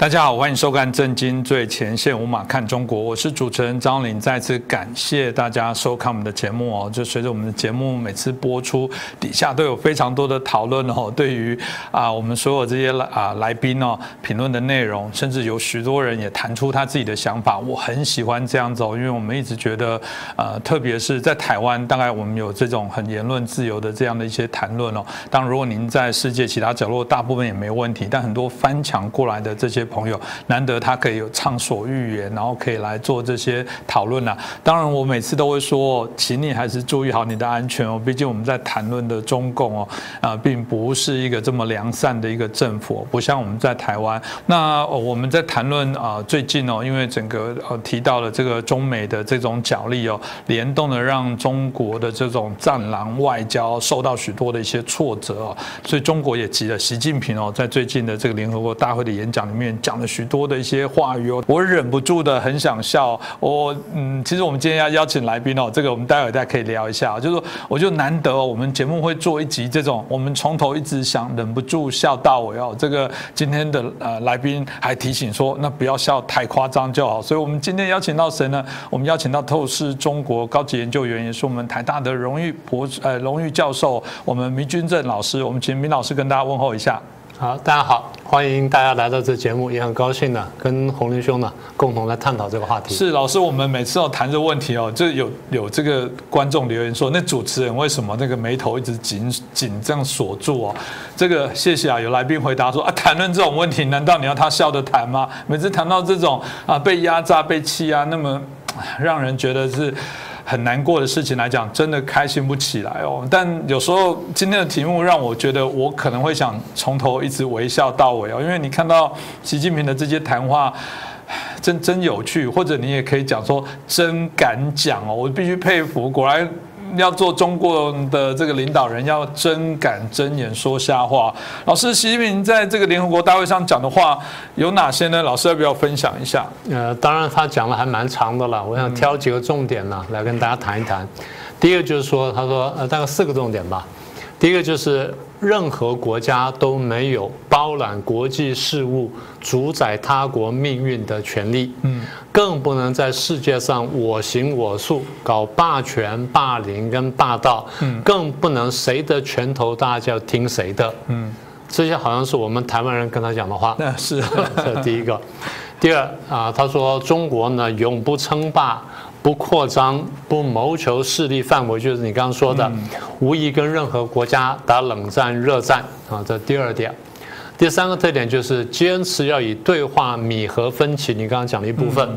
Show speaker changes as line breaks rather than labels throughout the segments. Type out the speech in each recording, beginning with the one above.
大家好，欢迎收看《震惊最前线》，无马看中国，我是主持人张玲。再次感谢大家收看我们的节目哦。就随着我们的节目每次播出，底下都有非常多的讨论哦。对于啊，我们所有这些啊来宾哦，评论的内容，甚至有许多人也谈出他自己的想法。我很喜欢这样走，因为我们一直觉得，呃，特别是在台湾，大概我们有这种很言论自由的这样的一些谈论哦。当如果您在世界其他角落，大部分也没问题，但很多翻墙过来的这些。朋友难得他可以有畅所欲言，然后可以来做这些讨论啊。当然，我每次都会说，请你还是注意好你的安全哦。毕竟我们在谈论的中共哦，啊，并不是一个这么良善的一个政府，不像我们在台湾。那我们在谈论啊，最近哦，因为整个呃提到了这个中美的这种角力哦，联动的让中国的这种战狼外交受到许多的一些挫折哦，所以中国也急了。习近平哦，在最近的这个联合国大会的演讲里面。讲了许多的一些话语哦，我忍不住的很想笑。我嗯，其实我们今天要邀请来宾哦，这个我们待会再可以聊一下。就是，我就难得我们节目会做一集这种，我们从头一直想忍不住笑到尾哦。这个今天的呃来宾还提醒说，那不要笑太夸张就好。所以我们今天邀请到谁呢？我们邀请到透视中国高级研究员，也是我们台大的荣誉博呃荣誉教授，我们明君正老师。我们请明老师跟大家问候一下。
好，大家好，欢迎大家来到这节目，也很高兴呢，跟洪林兄呢共同来探讨这个话题。
是老师，我们每次要谈这个问题哦，就有有这个观众留言说，那主持人为什么那个眉头一直紧紧这样锁住哦？这个谢谢啊，有来宾回答说啊，谈论这种问题，难道你要他笑着谈吗？每次谈到这种啊被压榨、被欺压，那么让人觉得是。很难过的事情来讲，真的开心不起来哦。但有时候今天的题目让我觉得，我可能会想从头一直微笑到尾哦。因为你看到习近平的这些谈话，真真有趣，或者你也可以讲说真敢讲哦。我必须佩服，果然。要做中国的这个领导人，要真敢睁眼说瞎话。老师，习近平在这个联合国大会上讲的话有哪些呢？老师要不要分享一下？
呃，当然他讲的还蛮长的了，我想挑几个重点呢来跟大家谈一谈。第一个就是说，他说呃大概四个重点吧。第一个就是任何国家都没有包揽国际事务、主宰他国命运的权利，嗯，更不能在世界上我行我素，搞霸权、霸凌跟霸道，嗯，更不能谁的拳头大就要听谁的，嗯，这些好像是我们台湾人跟他讲的话，
那是。
这第一个。第二啊，他说中国呢永不称霸。不扩张，不谋求势力范围，就是你刚刚说的，无意跟任何国家打冷战、热战啊。这第二点，第三个特点就是坚持要以对话弥合分歧。你刚刚讲了一部分，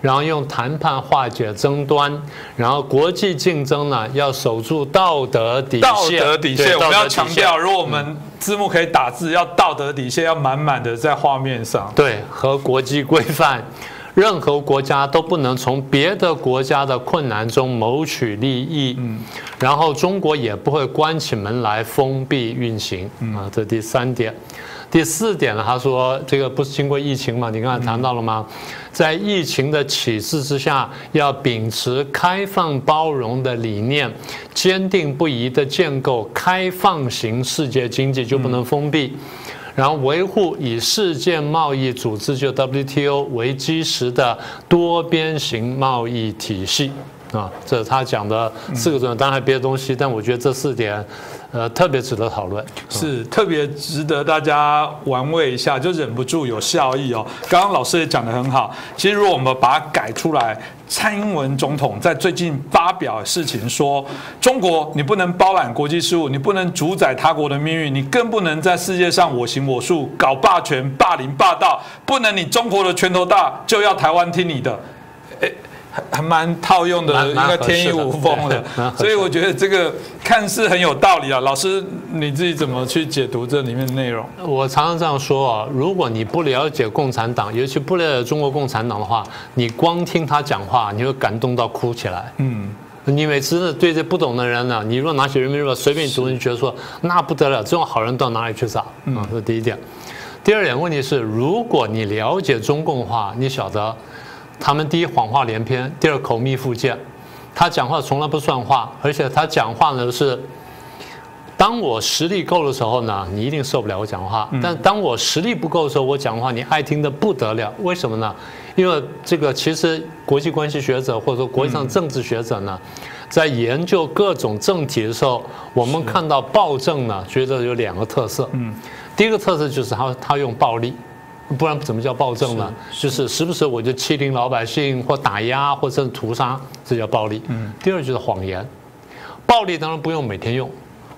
然后用谈判化解争端，然后国际竞争呢要守住道德底线。道
德底线，我们要强调，如果我们字幕可以打字，要道德底线要满满的在画面上。
对，和国际规范。任何国家都不能从别的国家的困难中谋取利益，嗯，然后中国也不会关起门来封闭运行，啊，这第三点。第四点呢，他说这个不是经过疫情嘛？你刚才谈到了吗？在疫情的启示之下，要秉持开放包容的理念，坚定不移地建构开放型世界经济，就不能封闭。然后维护以世界贸易组织就 WTO 为基石的多边形贸易体系。啊，这是他讲的四个重点。当然还有别的东西，但我觉得这四点。呃，特别值得讨论，
是特别值得大家玩味一下，就忍不住有笑意哦。刚刚老师也讲得很好，其实如果我们把它改出来，蔡英文总统在最近发表事情说，中国你不能包揽国际事务，你不能主宰他国的命运，你更不能在世界上我行我素，搞霸权、霸凌、霸道，不能你中国的拳头大就要台湾听你的，还蛮套用的，一个天衣无缝的，所以我觉得这个看似很有道理啊。老师你自己怎么去解读这里面的内容？
我常常这样说啊，如果你不了解共产党，尤其不了解中国共产党的话，你光听他讲话，你会感动到哭起来。嗯，你每次对这不懂的人呢，你若拿起人民日报随便读，你觉得说那不得了，这种好人到哪里去找？嗯，这是第一点。第二点问题是，如果你了解中共的话，你晓得。他们第一谎话连篇，第二口蜜腹剑，他讲话从来不算话，而且他讲话呢是当我实力够的时候呢，你一定受不了我讲话；但当我实力不够的时候，我讲话你爱听的不得了。为什么呢？因为这个其实国际关系学者或者说国际上政治学者呢，在研究各种政体的时候，我们看到暴政呢，觉得有两个特色。嗯，第一个特色就是他他用暴力，不然怎么叫暴政呢？就是时不时我就欺凌老百姓或打压或者屠杀，这叫暴力。嗯，第二就是谎言，暴力当然不用每天用。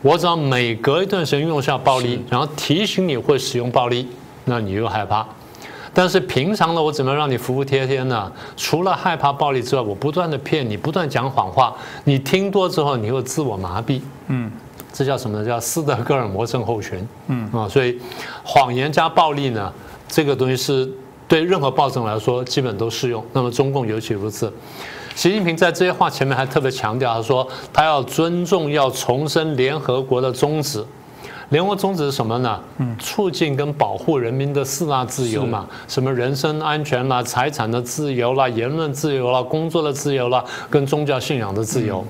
我只要每隔一段时间用一下暴力，然后提醒你会使用暴力，那你又害怕。但是平常呢，我怎么让你服服帖帖呢？除了害怕暴力之外，我不断的骗你，不断讲谎话，你听多之后，你会自我麻痹。嗯，这叫什么呢？叫斯德哥尔摩症候群。嗯啊，所以谎言加暴力呢，这个东西是对任何暴政来说基本都适用。那么中共尤其如此。习近平在这些话前面还特别强调，他说他要尊重、要重申联合国的宗旨。联合国宗旨是什么呢？嗯，促进跟保护人民的四大自由嘛，什么人身安全啦、财产的自由啦、言论自由啦、工作的自由啦，跟宗教信仰的自由。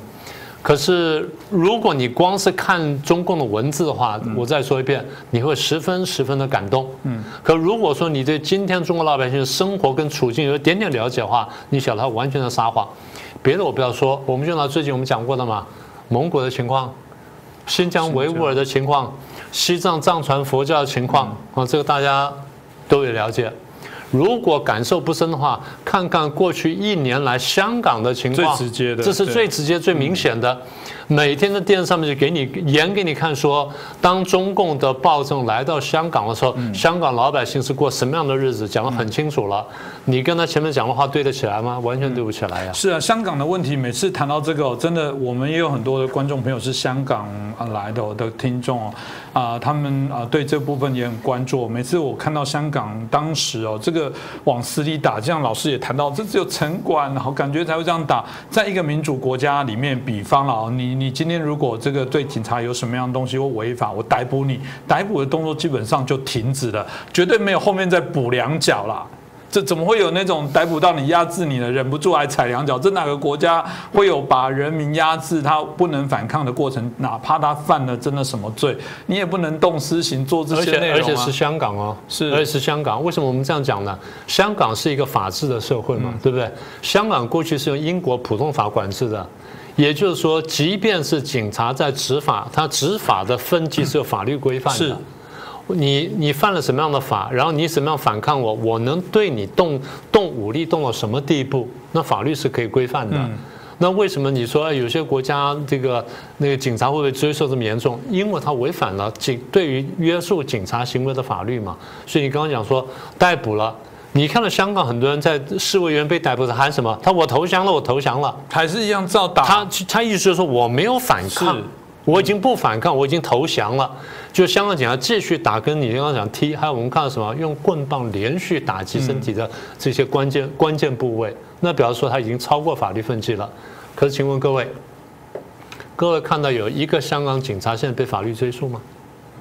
可是，如果你光是看中共的文字的话，我再说一遍，你会十分十分的感动。嗯。可如果说你对今天中国老百姓的生活跟处境有一点点了解的话，你晓得他完全的撒谎。别的我不要说，我们就拿最近我们讲过的嘛，蒙古的情况，新疆维吾尔的情况，西藏藏传佛教的情况啊，这个大家都有了解。如果感受不深的话，看看过去一年来香港的情况，
最直接的，
这是最直接、最明显的。每天的电视上面就给你演给你看，说当中共的暴政来到香港的时候，香港老百姓是过什么样的日子，讲得很清楚了。你跟他前面讲的话对得起来吗？完全对不起来呀。
是啊，香港的问题，每次谈到这个，真的我们也有很多的观众朋友是香港来的的听众哦，啊，他们啊对这部分也很关注。每次我看到香港当时哦，这个往死里打，这样老师也谈到，这只有城管，然后感觉才会这样打，在一个民主国家里面，比方了你。你今天如果这个对警察有什么样的东西或违法，我逮捕你，逮捕的动作基本上就停止了，绝对没有后面再补两脚啦。这怎么会有那种逮捕到你压制你了，忍不住还踩两脚？这哪个国家会有把人民压制他不能反抗的过程？哪怕他犯了真的什么罪，你也不能动私刑做这些内
容而且是香港哦，
是
而且是香港。为什么我们这样讲呢？香港是一个法治的社会嘛，对不对？香港过去是用英国普通法管制的。也就是说，即便是警察在执法，他执法的分级是有法律规范的。
是，
你你犯了什么样的法，然后你怎么样反抗我，我能对你动动武力动到什么地步？那法律是可以规范的。那为什么你说有些国家这个那个警察会被追诉这么严重？因为他违反了警对于约束警察行为的法律嘛。所以你刚刚讲说逮捕了。你看到香港很多人在示威员被逮捕时喊什么？他我投降了，我投降了，
还是一样照打。
他他意思就是说我没有反抗，我已经不反抗，我已经投降了。就香港警察继续打，跟你刚刚讲踢，还有我们看到什么？用棍棒连续打击身体的这些关键关键部位，那表示说他已经超过法律分级了。可是请问各位，各位看到有一个香港警察现在被法律追诉吗？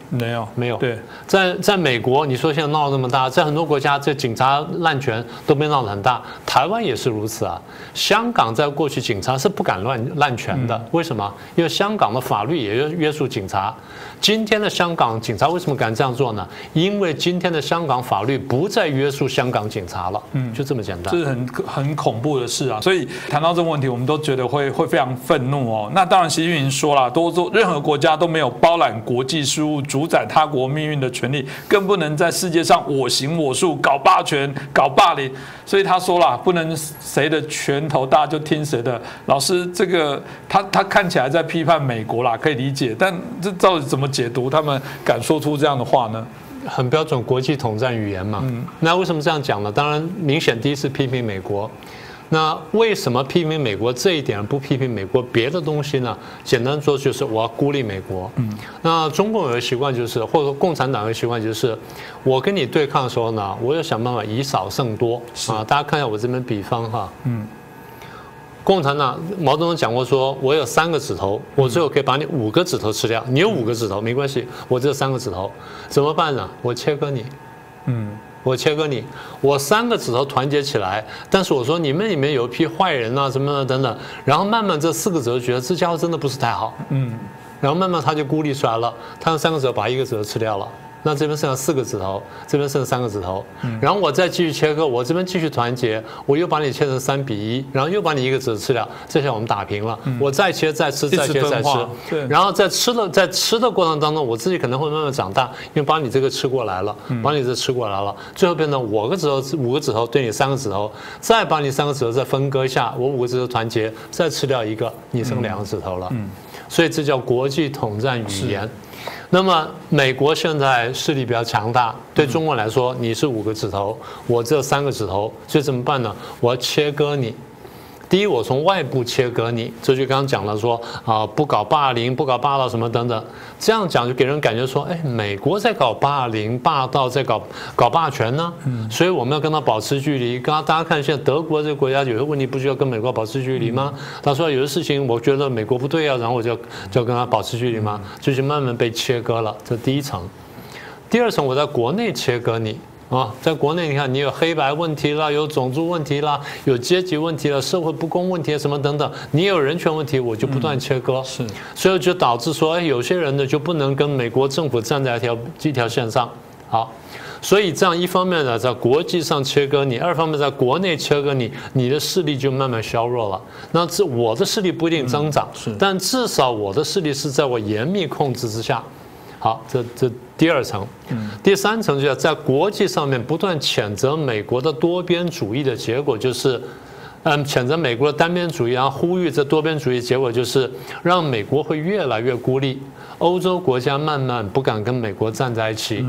没有，
没有。
对，
在在美国，你说现在闹那么大，在很多国家，这警察滥权都被闹得很大。台湾也是如此啊。香港在过去，警察是不敢乱滥权的。为什么？因为香港的法律也约约束警察。今天的香港警察为什么敢这样做呢？因为今天的香港法律不再约束香港警察了。嗯，就这么简单。
这是很很恐怖的事啊。所以谈到这个问题，我们都觉得会会非常愤怒哦。那当然，习近平说了，都做任何国家都没有包揽国际事务。主宰他国命运的权利，更不能在世界上我行我素，搞霸权、搞霸凌。所以他说了，不能谁的拳头大就听谁的。老师，这个他他看起来在批判美国啦，可以理解。但这到底怎么解读？他们敢说出这样的话呢？
很标准国际统战语言嘛。嗯。那为什么这样讲呢？当然，明显第一次批评美国。那为什么批评美国这一点不批评美国别的东西呢？简单说就是我要孤立美国。嗯，那中共有个习惯就是，或者说共产党有个习惯就是，我跟你对抗的时候呢，我要想办法以少胜多。啊，大家看一下我这边比方哈。嗯。共产党毛泽东讲过，说我有三个指头，我最后可以把你五个指头吃掉。你有五个指头没关系，我只有三个指头，怎么办呢？我切割你。嗯。我切割你，我三个指头团结起来，但是我说你们里面有一批坏人啊，什么的等等，然后慢慢这四个指头觉得这家伙真的不是太好，嗯，然后慢慢他就孤立出来了，他用三个指头把一个指头吃掉了。那这边剩下四个指头，这边剩三个指头，然后我再继续切割，我这边继续团结，我又把你切成三比一，然后又把你一个指头吃掉，这下我们打平了。我再切再吃再切再吃，然后在吃的在吃的过程当中，我自己可能会慢慢长大，因为把你这个吃过来了，把你这吃过来了，最后变成我个指头五个指头对你三个指头，再把你三个指头再分割一下，我五个指头团结，再吃掉一个，你剩两个指头了。所以这叫国际统战语言。那么美国现在势力比较强大，对中国来说，你是五个指头，我只有三个指头，所以怎么办呢？我要切割你。第一，我从外部切割你，这就刚刚讲了，说啊，不搞霸凌，不搞霸道什么等等，这样讲就给人感觉说，哎，美国在搞霸凌、霸道，在搞搞霸权呢。嗯。所以我们要跟他保持距离。刚刚大家看，现在德国这个国家有些问题，不需要跟美国保持距离吗？他说有的事情，我觉得美国不对啊，然后我就就要跟他保持距离吗？就是慢慢被切割了，这第一层。第二层，我在国内切割你。啊，在国内你看，你有黑白问题啦，有种族问题啦，有阶级问题了，社会不公问题什么等等，你有人权问题，我就不断切割，
是，
所以就导致说，哎，有些人呢就不能跟美国政府站在一条一条线上。好，所以这样一方面呢，在国际上切割你，二方面在国内切割你，你的势力就慢慢削弱了。那这我的势力不一定增长，
是，
但至少我的势力是在我严密控制之下。好，这这第二层，第三层就要在国际上面不断谴责美国的多边主义的结果就是。嗯，谴责美国的单边主义，然后呼吁这多边主义，结果就是让美国会越来越孤立，欧洲国家慢慢不敢跟美国站在一起。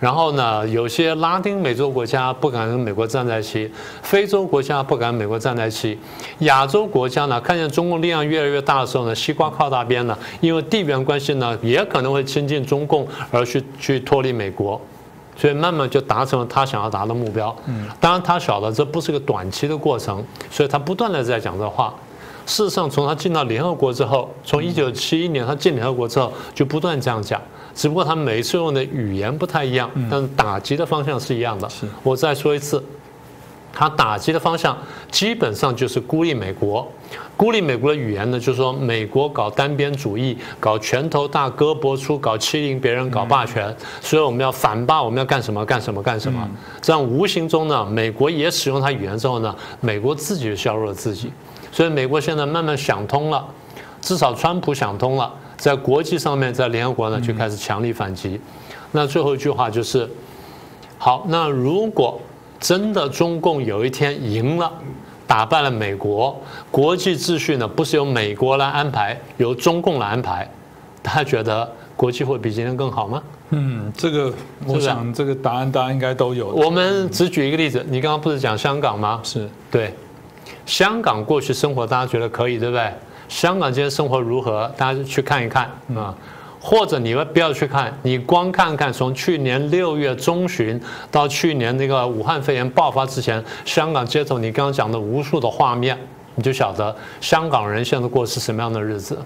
然后呢，有些拉丁美洲国家不敢跟美国站在一起，非洲国家不敢美国站在一起，亚洲国家呢，看见中共力量越来越大的时候呢，西瓜靠大边了，因为地缘关系呢，也可能会亲近中共而去去脱离美国。所以慢慢就达成了他想要达的目标。嗯，当然他晓得这不是个短期的过程，所以他不断的在讲这话。事实上，从他进到联合国之后，从一九七一年他进联合国之后，就不断这样讲。只不过他每一次用的语言不太一样，但是打击的方向是一样的。
是
我再说一次。他打击的方向基本上就是孤立美国，孤立美国的语言呢，就是说美国搞单边主义，搞拳头大胳膊粗，搞欺凌别人，搞霸权，所以我们要反霸，我们要干什么干什么干什么。这样无形中呢，美国也使用它语言之后呢，美国自己就削弱了自己。所以美国现在慢慢想通了，至少川普想通了，在国际上面，在联合国呢就开始强力反击。那最后一句话就是，好，那如果。真的，中共有一天赢了，打败了美国，国际秩序呢不是由美国来安排，由中共来安排，他觉得国际会比今天更好吗？
嗯，这个我想这个答案大家应该都有。
我们只举一个例子，你刚刚不是讲香港吗？
是
对，香港过去生活大家觉得可以，对不对？香港今天生活如何？大家去看一看啊。或者你们不要去看，你光看看从去年六月中旬到去年那个武汉肺炎爆发之前，香港街头你刚刚讲的无数的画面，你就晓得香港人现在过是什么样的日子。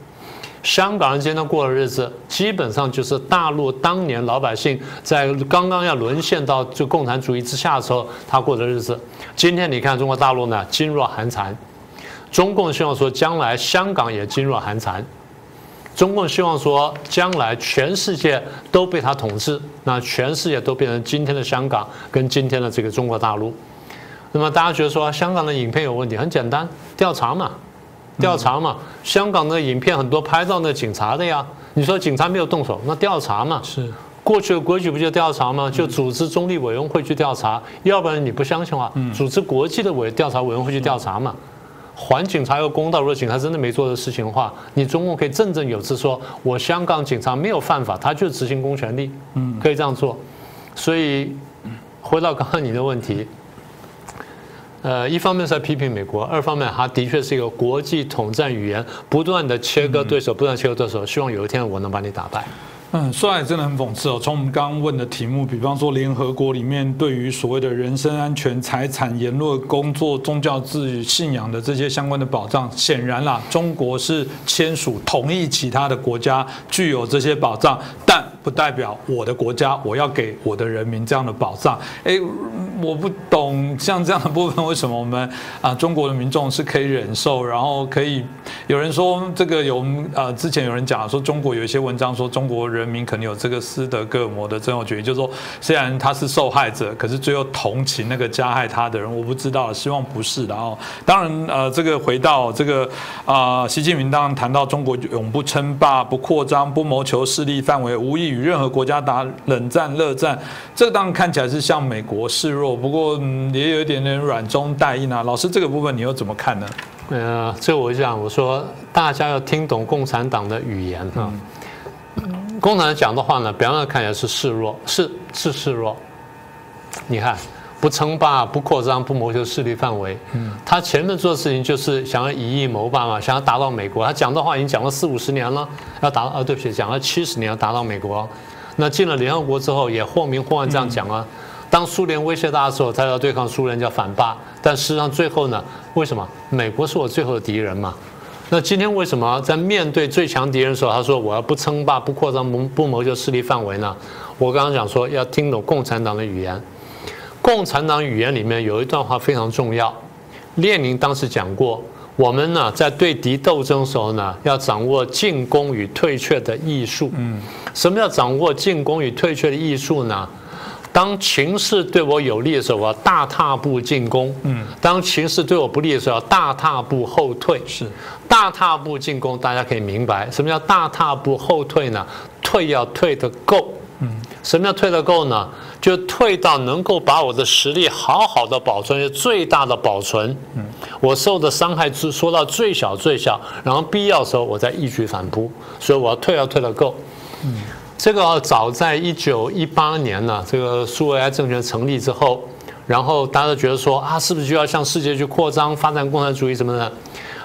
香港人今天过的日子，基本上就是大陆当年老百姓在刚刚要沦陷到就共产主义之下的时候他过的日子。今天你看中国大陆呢，噤若寒蝉。中共希望说将来香港也噤若寒蝉。中共希望说，将来全世界都被他统治，那全世界都变成今天的香港跟今天的这个中国大陆。那么大家觉得说，香港的影片有问题？很简单，调查嘛，调查嘛。香港的影片很多拍到那警察的呀。你说警察没有动手，那调查嘛。
是
过去的规矩不就调查吗？就组织中立委员会去调查，要不然你不相信的话，组织国际的委调查委员会去调查嘛。还警察一个公道。如果警察真的没做的事情的话，你中共可以振振有词说：“我香港警察没有犯法，他就是执行公权力。”嗯，可以这样做。所以回到刚刚你的问题，呃，一方面是在批评美国，二方面他的确是一个国际统战语言，不断的切割对手，不断切割对手，希望有一天我能把你打败。
嗯，说来真的很讽刺哦。从我们刚刚问的题目，比方说联合国里面对于所谓的人身安全、财产、言论、工作、宗教自由、信仰的这些相关的保障，显然啦，中国是签署同意其他的国家具有这些保障，但不代表我的国家我要给我的人民这样的保障。哎，我不懂像这样的部分，为什么我们啊中国的民众是可以忍受，然后可以有人说这个有呃之前有人讲说中国有一些文章说中国人。人民可能有这个斯德哥尔摩的症候群，就是说，虽然他是受害者，可是最后同情那个加害他的人。我不知道，希望不是。的哦，当然，呃，这个回到这个啊，习近平当然谈到中国永不称霸、不扩张、不谋求势力范围，无意与任何国家打冷战、热战。这当然看起来是向美国示弱，不过也有一点点软中带硬啊。老师，这个部分你又怎么看呢？
呃，这我讲，我说大家要听懂共产党的语言啊。共产党讲的话呢，表面上看起来是示弱，是是示弱。你看，不称霸、不扩张、不谋求势力范围。嗯，他前面做的事情就是想要以夷谋霸嘛，想要达到美国。他讲的话已经讲了四五十年了，要达啊，对不起，讲了七十年要达到美国。那进了联合国之后，也或明或暗这样讲啊。当苏联威胁大的时候，他要对抗苏联叫反霸。但事实上最后呢，为什么美国是我最后的敌人嘛？那今天为什么在面对最强敌人的时候，他说我要不称霸、不扩张、不不谋求势力范围呢？我刚刚讲说要听懂共产党的语言。共产党语言里面有一段话非常重要，列宁当时讲过，我们呢在对敌斗争的时候呢，要掌握进攻与退却的艺术。嗯，什么叫掌握进攻与退却的艺术呢？当情势对我有利的时候，我要大踏步进攻；嗯，当情势对我不利的时候，要大踏步后退。
是，
大踏步进攻，大家可以明白什么叫大踏步后退呢？退要退得够。嗯，什么叫退得够呢？就退到能够把我的实力好好的保存，最大的保存。嗯，我受的伤害是说到最小最小，然后必要时候我再一举反扑。所以我要退要退得够。嗯。这个早在一九一八年呢，这个苏维埃政权成立之后，然后大家都觉得说啊，是不是就要向世界去扩张、发展共产主义什么的？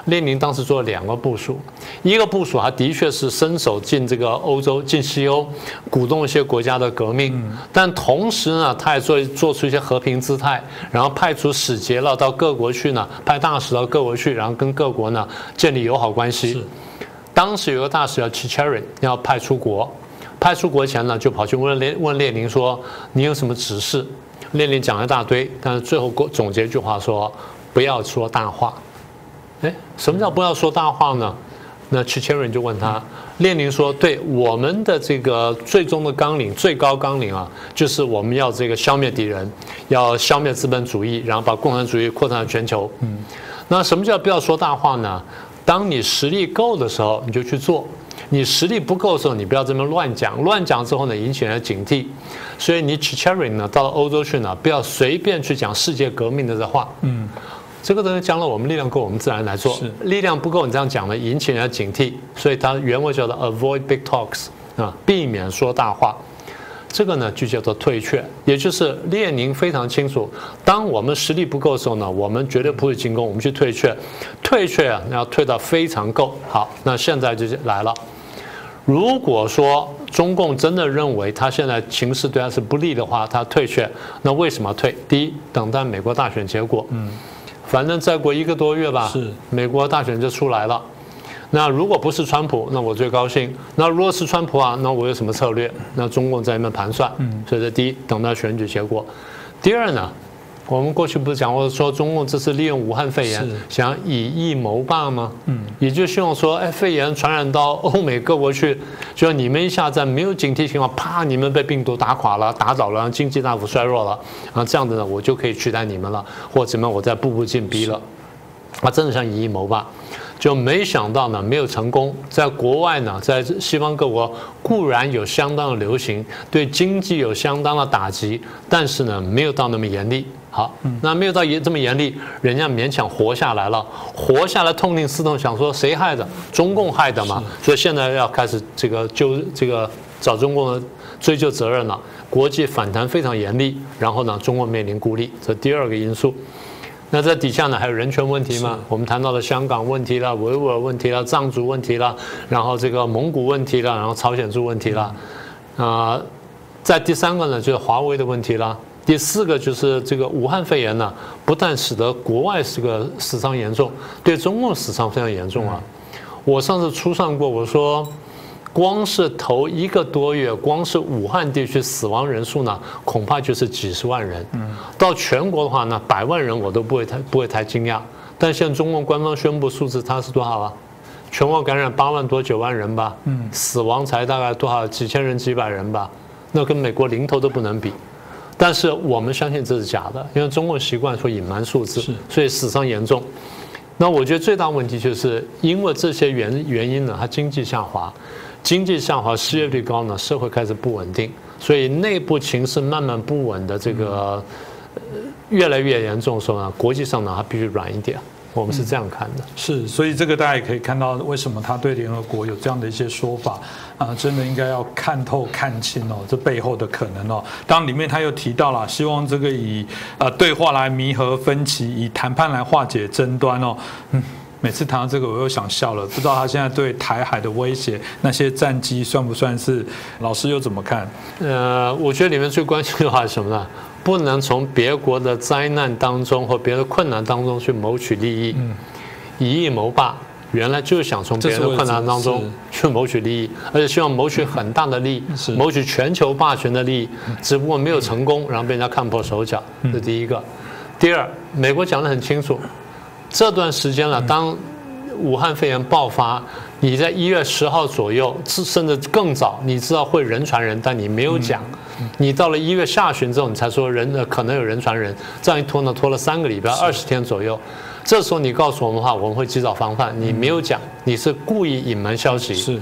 列宁当时做了两个部署，一个部署他的确是伸手进这个欧洲、进西欧，鼓动一些国家的革命，但同时呢，他也做做出一些和平姿态，然后派出使节了到各国去呢，派大使到各国去，然后跟各国呢建立友好关系。当时有个大使叫 Chicherin，要派出国。派出国前呢，就跑去问列问列宁说：“你有什么指示？”列宁讲了一大堆，但是最后总结一句话说：“不要说大话。”哎，什么叫不要说大话呢？那齐切人就问他，列宁说：“对我们的这个最终的纲领，最高纲领啊，就是我们要这个消灭敌人，要消灭资本主义，然后把共产主义扩散到全球。”嗯，那什么叫不要说大话呢？当你实力够的时候，你就去做。你实力不够的时候，你不要这么乱讲。乱讲之后呢，引起人的警惕。所以你 Chicherin 呢，到了欧洲去呢，不要随便去讲世界革命的这话。嗯，这个东西讲了，我们力量够，我们自然来做。力量不够，你这样讲呢，引起人家警惕。所以它原文叫做 avoid big talks 啊，避免说大话。这个呢就叫做退却，也就是列宁非常清楚，当我们实力不够的时候呢，我们绝对不会进攻，我们去退却。退却啊，要退到非常够。好，那现在就来了。如果说中共真的认为他现在情势对他是不利的话，他退却，那为什么退？第一，等待美国大选结果。嗯，反正再过一个多月吧，
是
美国大选就出来了。那如果不是川普，那我最高兴。那如果是川普啊，那我有什么策略？那中共在那边盘算。嗯，所以这第一，等到选举结果。第二呢？我们过去不是讲过说中共这次利用武汉肺炎想以疫谋霸吗？嗯，也就希望说，哎，肺炎传染到欧美各国去，就你们一下在没有警惕情况，啪，你们被病毒打垮了、打倒了，经济大幅衰弱了，然后，这样子呢，我就可以取代你们了，或怎么我再步步进逼了，啊，真的像以疫谋霸。就没想到呢，没有成功。在国外呢，在西方各国固然有相当的流行，对经济有相当的打击，但是呢，没有到那么严厉。好，那没有到严这么严厉，人家勉强活下来了，活下来痛定思痛，想说谁害的？中共害的嘛。所以现在要开始这个纠这个找中共的追究责任了。国际反弹非常严厉，然后呢，中国面临孤立，这第二个因素。那在底下呢，还有人权问题嘛？我们谈到了香港问题啦、维吾尔问题啦、藏族问题啦，然后这个蒙古问题啦，然后朝鲜族问题啦。啊，在第三个呢，就是华为的问题啦。第四个就是这个武汉肺炎呢，不但使得国外是个死伤严重，对中共死伤非常严重啊。我上次初上过，我说。光是头一个多月，光是武汉地区死亡人数呢，恐怕就是几十万人。嗯，到全国的话呢，百万人我都不会太不会太惊讶。但现在中共官方宣布数字，它是多少啊？全国感染八万多九万人吧。嗯，死亡才大概多少？几千人几百人吧。那跟美国零头都不能比。但是我们相信这是假的，因为中共习惯说隐瞒数字，所以死伤严重。那我觉得最大问题就是因为这些原原因呢，它经济下滑。经济下滑，失业率高呢，社会开始不稳定，所以内部情势慢慢不稳的这个越来越严重的时候呢，国际上呢它必须软一点，我们是这样看的。
是，所以这个大家也可以看到，为什么他对联合国有这样的一些说法啊，真的应该要看透看清哦，这背后的可能哦。当里面他又提到了，希望这个以呃对话来弥合分歧，以谈判来化解争端哦，嗯。每次谈到这个，我又想笑了。不知道他现在对台海的威胁，那些战机算不算是？老师又怎么看？
呃，我觉得里面最关心的话是什么呢？不能从别国的灾难当中或别的困难当中去谋取利益。嗯。以义谋霸，原来就是想从别人的困难当中去谋取利益，而且希望谋取很大的利益，谋取全球霸权的利益。只不过没有成功，然后被人家看破手脚。这第一个。第二，美国讲得很清楚。这段时间了，当武汉肺炎爆发，你在一月十号左右，甚至更早，你知道会人传人，但你没有讲。你到了一月下旬之后，你才说人可能有人传人，这样一拖呢，拖了三个礼拜，二十天左右。这时候你告诉我们的话，我们会及早防范。你没有讲，你是故意隐瞒消息。
是。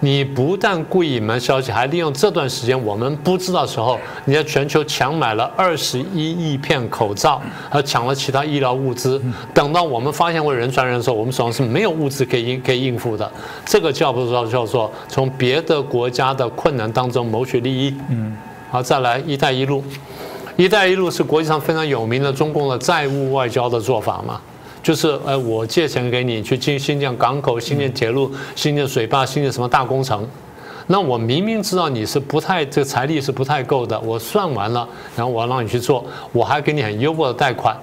你不但故意隐瞒消息，还利用这段时间我们不知道的时候，你在全球抢买了二十一亿片口罩，还抢了其他医疗物资。等到我们发现会人传人的时候，我们手上是没有物资可以应可以应付的。这个叫不叫叫做从别的国家的困难当中谋取利益？嗯，好，再来“一带一路”，“一带一路”是国际上非常有名的中共的债务外交的做法嘛？就是，呃，我借钱给你去建新建港口、新建铁路、新建水坝、新建什么大工程，那我明明知道你是不太这个财力是不太够的，我算完了，然后我要让你去做，我还给你很优渥的贷款，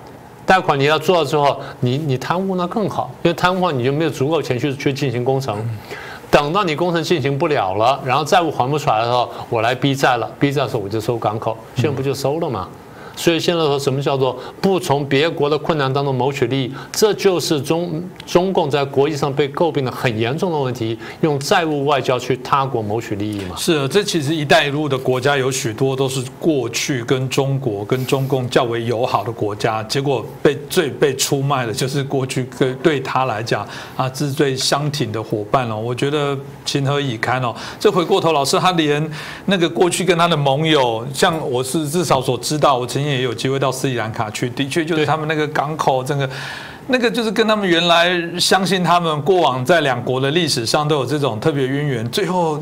贷款你要做了之后，你你贪污那更好，因为贪污的话你就没有足够钱去去进行工程，等到你工程进行不了了，然后债务还不出来的时候，我来逼债了，逼债的时候我就收港口，现在不就收了吗？所以现在说什么叫做不从别国的困难当中谋取利益，这就是中中共在国际上被诟病的很严重的问题，用债务外交去他国谋取利益嘛？
是，这其实“一带一路”的国家有许多都是过去跟中国、跟中共较为友好的国家，结果被最被出卖的，就是过去对对他来讲啊，是最相挺的伙伴了。我觉得情何以堪哦！这回过头，老师他连那个过去跟他的盟友，像我是至少所知道，我曾。也有机会到斯里兰卡去，的确就是他们那个港口，这个那个就是跟他们原来相信他们过往在两国的历史上都有这种特别渊源，最后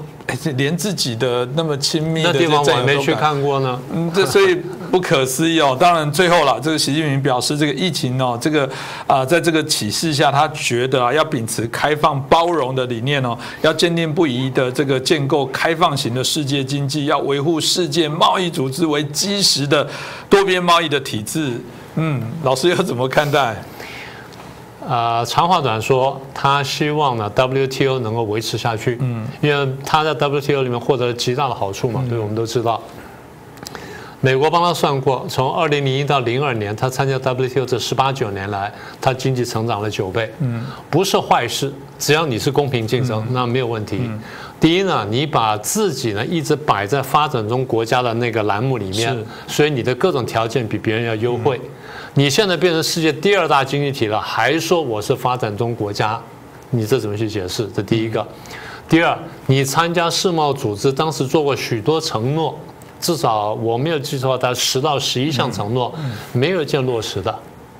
连自己的那么亲密的
地方我没去看过呢。
嗯，这所以不可思议哦。当然最后了，这个习近平表示，这个疫情哦，这个啊，在这个启示下，他觉得啊，要秉持开放包容的理念哦，要坚定不移的这个建构开放型的世界经济，要维护世界贸易组织为基石的多边贸易的体制。嗯，老师要怎么看待？
呃，长话短说，他希望呢 WTO 能够维持下去，嗯，因为他在 WTO 里面获得了极大的好处嘛，对，我们都知道。美国帮他算过，从二零零一到零二年，他参加 WTO 这十八九年来，他经济成长了九倍，嗯，不是坏事，只要你是公平竞争，那没有问题。第一呢，你把自己呢一直摆在发展中国家的那个栏目里面，所以你的各种条件比别人要优惠。你现在变成世界第二大经济体了，还说我是发展中国家，你这怎么去解释？这第一个。第二，你参加世贸组织，当时做过许多承诺，至少我没有记错，大概十到十一项承诺，没有一件落实的，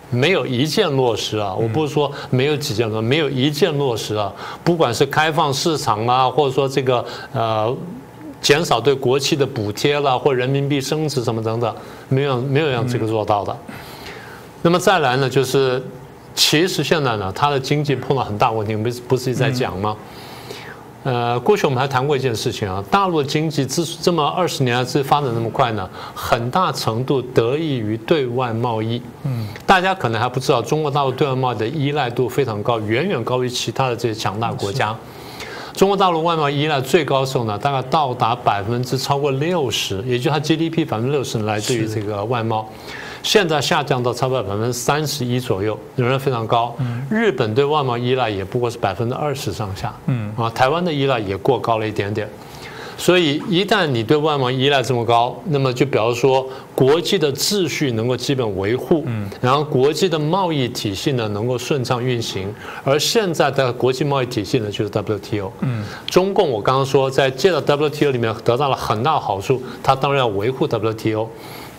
没有一件落实啊！我不是说没有几件落，没有一件落实啊！不管是开放市场啊，或者说这个呃减少对国企的补贴了，或人民币升值什么等等，没有没有让这个做到的。那么再来呢，就是其实现在呢，它的经济碰到很大问题，不是不是一直在讲吗？呃，过去我们还谈过一件事情啊，大陆的经济之这么二十年来之发展那么快呢，很大程度得益于对外贸易。嗯，大家可能还不知道，中国大陆对外贸易的依赖度非常高，远远高于其他的这些强大国家。中国大陆外贸依赖最高时候呢，大概到达百分之超过六十，也就它 GDP 百分之六十来自于这个外贸。现在下降到差不多百分之三十一左右，仍然非常高。日本对外贸依赖也不过是百分之二十上下。嗯啊，台湾的依赖也过高了一点点。所以一旦你对外贸依赖这么高，那么就表示说国际的秩序能够基本维护，嗯，然后国际的贸易体系呢能够顺畅运行。而现在的国际贸易体系呢就是 WTO。嗯，中共我刚刚说在借到 WTO 里面得到了很大好处，它当然要维护 WTO。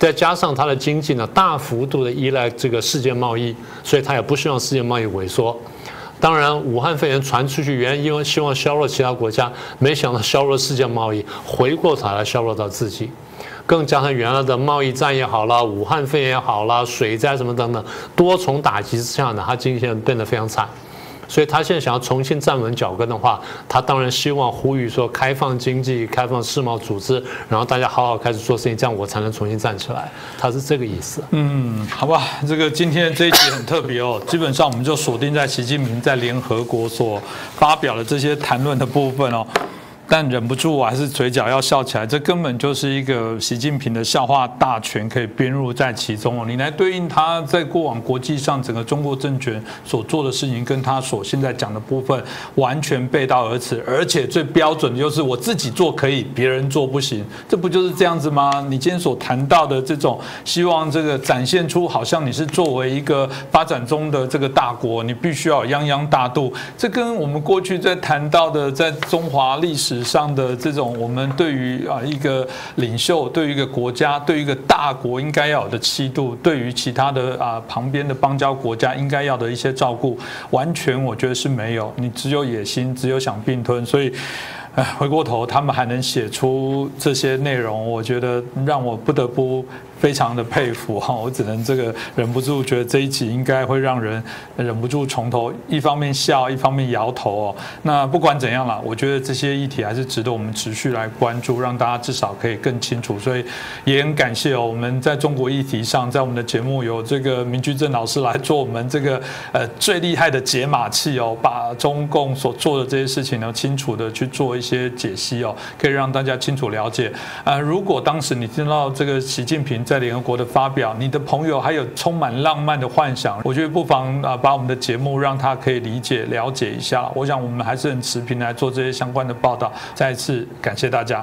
再加上它的经济呢，大幅度的依赖这个世界贸易，所以它也不希望世界贸易萎缩。当然，武汉肺炎传出去，原因为希望削弱其他国家，没想到削弱世界贸易，回过头来削弱到自己。更加上原来的贸易战也好了，武汉肺炎也好了，水灾什么等等，多重打击之下呢，它经济现在变得非常惨。所以他现在想要重新站稳脚跟的话，他当然希望呼吁说开放经济、开放世贸组织，然后大家好好开始做生意，这样我才能重新站起来。他是这个意思。
嗯，好吧，这个今天这一集很特别哦，基本上我们就锁定在习近平在联合国所发表的这些谈论的部分哦。但忍不住，我还是嘴角要笑起来。这根本就是一个习近平的笑话大全，可以编入在其中哦。你来对应他在过往国际上整个中国政权所做的事情，跟他所现在讲的部分完全背道而驰。而且最标准的就是我自己做可以，别人做不行，这不就是这样子吗？你今天所谈到的这种希望，这个展现出好像你是作为一个发展中的这个大国，你必须要泱泱大度。这跟我们过去在谈到的在中华历史。上的这种，我们对于啊一个领袖，对于一个国家，对于一个大国应该要有的气度，对于其他的啊旁边的邦交国家应该要的一些照顾，完全我觉得是没有，你只有野心，只有想并吞，所以。哎，回过头，他们还能写出这些内容，我觉得让我不得不非常的佩服 哈。我只能这个忍不住觉得这一集应该会让人忍不住从头一方面笑，一方面摇头哦。那不管怎样啦，我觉得这些议题还是值得我们持续来关注，让大家至少可以更清楚。所以也很感谢哦，我们在中国议题上，在我们的节目有这个明居正老师来做我们这个呃最厉害的解码器哦，把中共所做的这些事情呢，清楚的去做。一些解析哦，可以让大家清楚了解。啊，如果当时你听到这个习近平在联合国的发表，你的朋友还有充满浪漫的幻想，我觉得不妨啊，把我们的节目让他可以理解了解一下。我想我们还是很持平来做这些相关的报道。再一次感谢大家。